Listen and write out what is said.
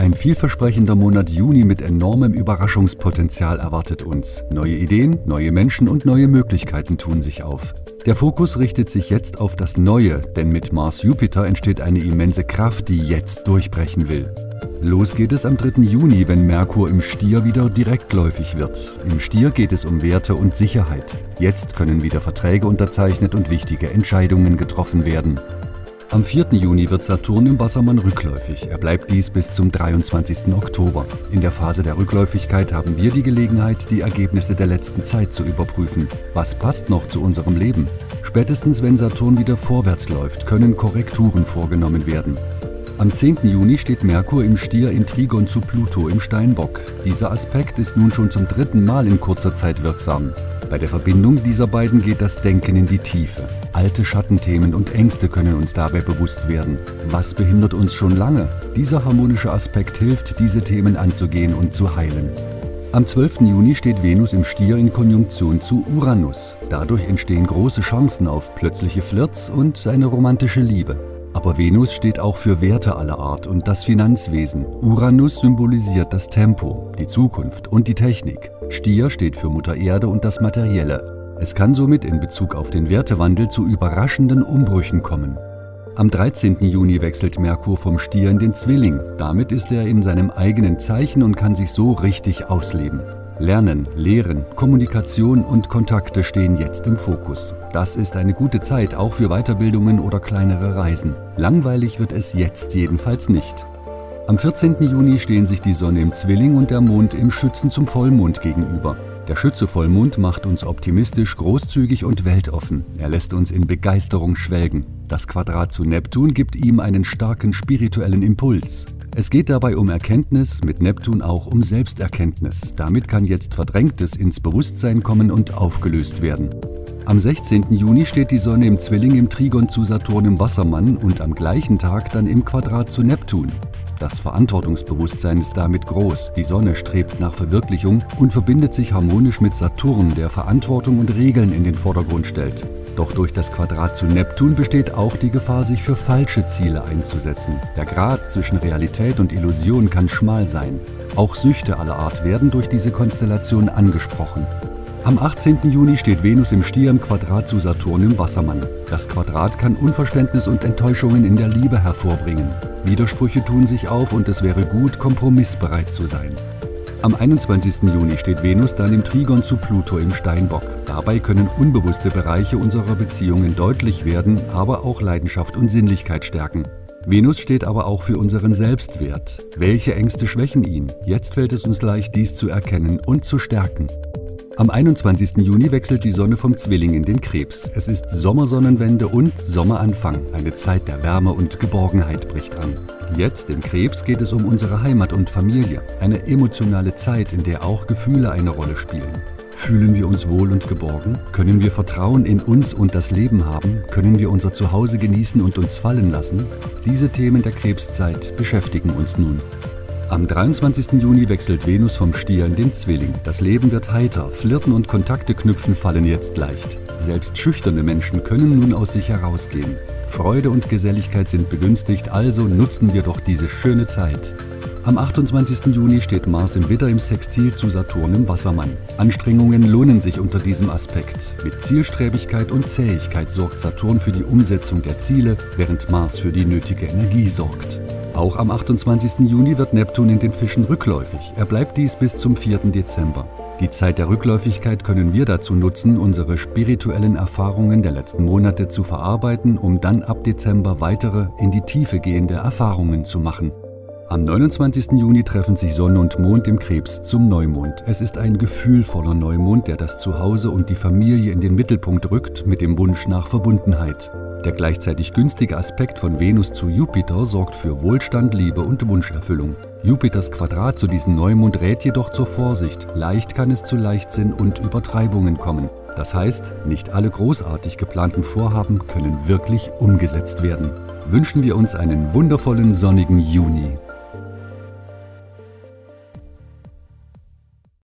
Ein vielversprechender Monat Juni mit enormem Überraschungspotenzial erwartet uns. Neue Ideen, neue Menschen und neue Möglichkeiten tun sich auf. Der Fokus richtet sich jetzt auf das Neue, denn mit Mars-Jupiter entsteht eine immense Kraft, die jetzt durchbrechen will. Los geht es am 3. Juni, wenn Merkur im Stier wieder direktläufig wird. Im Stier geht es um Werte und Sicherheit. Jetzt können wieder Verträge unterzeichnet und wichtige Entscheidungen getroffen werden. Am 4. Juni wird Saturn im Wassermann rückläufig. Er bleibt dies bis zum 23. Oktober. In der Phase der Rückläufigkeit haben wir die Gelegenheit, die Ergebnisse der letzten Zeit zu überprüfen. Was passt noch zu unserem Leben? Spätestens wenn Saturn wieder vorwärts läuft, können Korrekturen vorgenommen werden. Am 10. Juni steht Merkur im Stier in Trigon zu Pluto im Steinbock. Dieser Aspekt ist nun schon zum dritten Mal in kurzer Zeit wirksam. Bei der Verbindung dieser beiden geht das Denken in die Tiefe. Alte Schattenthemen und Ängste können uns dabei bewusst werden. Was behindert uns schon lange? Dieser harmonische Aspekt hilft, diese Themen anzugehen und zu heilen. Am 12. Juni steht Venus im Stier in Konjunktion zu Uranus. Dadurch entstehen große Chancen auf plötzliche Flirts und eine romantische Liebe. Aber Venus steht auch für Werte aller Art und das Finanzwesen. Uranus symbolisiert das Tempo, die Zukunft und die Technik. Stier steht für Mutter Erde und das Materielle. Es kann somit in Bezug auf den Wertewandel zu überraschenden Umbrüchen kommen. Am 13. Juni wechselt Merkur vom Stier in den Zwilling. Damit ist er in seinem eigenen Zeichen und kann sich so richtig ausleben. Lernen, Lehren, Kommunikation und Kontakte stehen jetzt im Fokus. Das ist eine gute Zeit auch für Weiterbildungen oder kleinere Reisen. Langweilig wird es jetzt jedenfalls nicht. Am 14. Juni stehen sich die Sonne im Zwilling und der Mond im Schützen zum Vollmond gegenüber. Der Schütze-Vollmond macht uns optimistisch, großzügig und weltoffen. Er lässt uns in Begeisterung schwelgen. Das Quadrat zu Neptun gibt ihm einen starken spirituellen Impuls. Es geht dabei um Erkenntnis, mit Neptun auch um Selbsterkenntnis. Damit kann jetzt Verdrängtes ins Bewusstsein kommen und aufgelöst werden. Am 16. Juni steht die Sonne im Zwilling im Trigon zu Saturn im Wassermann und am gleichen Tag dann im Quadrat zu Neptun. Das Verantwortungsbewusstsein ist damit groß, die Sonne strebt nach Verwirklichung und verbindet sich harmonisch mit Saturn, der Verantwortung und Regeln in den Vordergrund stellt. Doch durch das Quadrat zu Neptun besteht auch die Gefahr, sich für falsche Ziele einzusetzen. Der Grad zwischen Realität und Illusion kann schmal sein. Auch Süchte aller Art werden durch diese Konstellation angesprochen. Am 18. Juni steht Venus im Stier im Quadrat zu Saturn im Wassermann. Das Quadrat kann Unverständnis und Enttäuschungen in der Liebe hervorbringen. Widersprüche tun sich auf und es wäre gut, kompromissbereit zu sein. Am 21. Juni steht Venus dann im Trigon zu Pluto im Steinbock. Dabei können unbewusste Bereiche unserer Beziehungen deutlich werden, aber auch Leidenschaft und Sinnlichkeit stärken. Venus steht aber auch für unseren Selbstwert. Welche Ängste schwächen ihn? Jetzt fällt es uns leicht, dies zu erkennen und zu stärken. Am 21. Juni wechselt die Sonne vom Zwilling in den Krebs. Es ist Sommersonnenwende und Sommeranfang. Eine Zeit der Wärme und Geborgenheit bricht an. Jetzt im Krebs geht es um unsere Heimat und Familie. Eine emotionale Zeit, in der auch Gefühle eine Rolle spielen. Fühlen wir uns wohl und geborgen? Können wir Vertrauen in uns und das Leben haben? Können wir unser Zuhause genießen und uns fallen lassen? Diese Themen der Krebszeit beschäftigen uns nun. Am 23. Juni wechselt Venus vom Stier in den Zwilling. Das Leben wird heiter, Flirten und Kontakte knüpfen fallen jetzt leicht. Selbst schüchterne Menschen können nun aus sich herausgehen. Freude und Geselligkeit sind begünstigt, also nutzen wir doch diese schöne Zeit. Am 28. Juni steht Mars im Widder im Sextil zu Saturn im Wassermann. Anstrengungen lohnen sich unter diesem Aspekt. Mit Zielstrebigkeit und Zähigkeit sorgt Saturn für die Umsetzung der Ziele, während Mars für die nötige Energie sorgt. Auch am 28. Juni wird Neptun in den Fischen rückläufig. Er bleibt dies bis zum 4. Dezember. Die Zeit der Rückläufigkeit können wir dazu nutzen, unsere spirituellen Erfahrungen der letzten Monate zu verarbeiten, um dann ab Dezember weitere, in die Tiefe gehende Erfahrungen zu machen. Am 29. Juni treffen sich Sonne und Mond im Krebs zum Neumond. Es ist ein gefühlvoller Neumond, der das Zuhause und die Familie in den Mittelpunkt rückt, mit dem Wunsch nach Verbundenheit. Der gleichzeitig günstige Aspekt von Venus zu Jupiter sorgt für Wohlstand, Liebe und Wunscherfüllung. Jupiters Quadrat zu diesem Neumond rät jedoch zur Vorsicht. Leicht kann es zu Leichtsinn und Übertreibungen kommen. Das heißt, nicht alle großartig geplanten Vorhaben können wirklich umgesetzt werden. Wünschen wir uns einen wundervollen sonnigen Juni.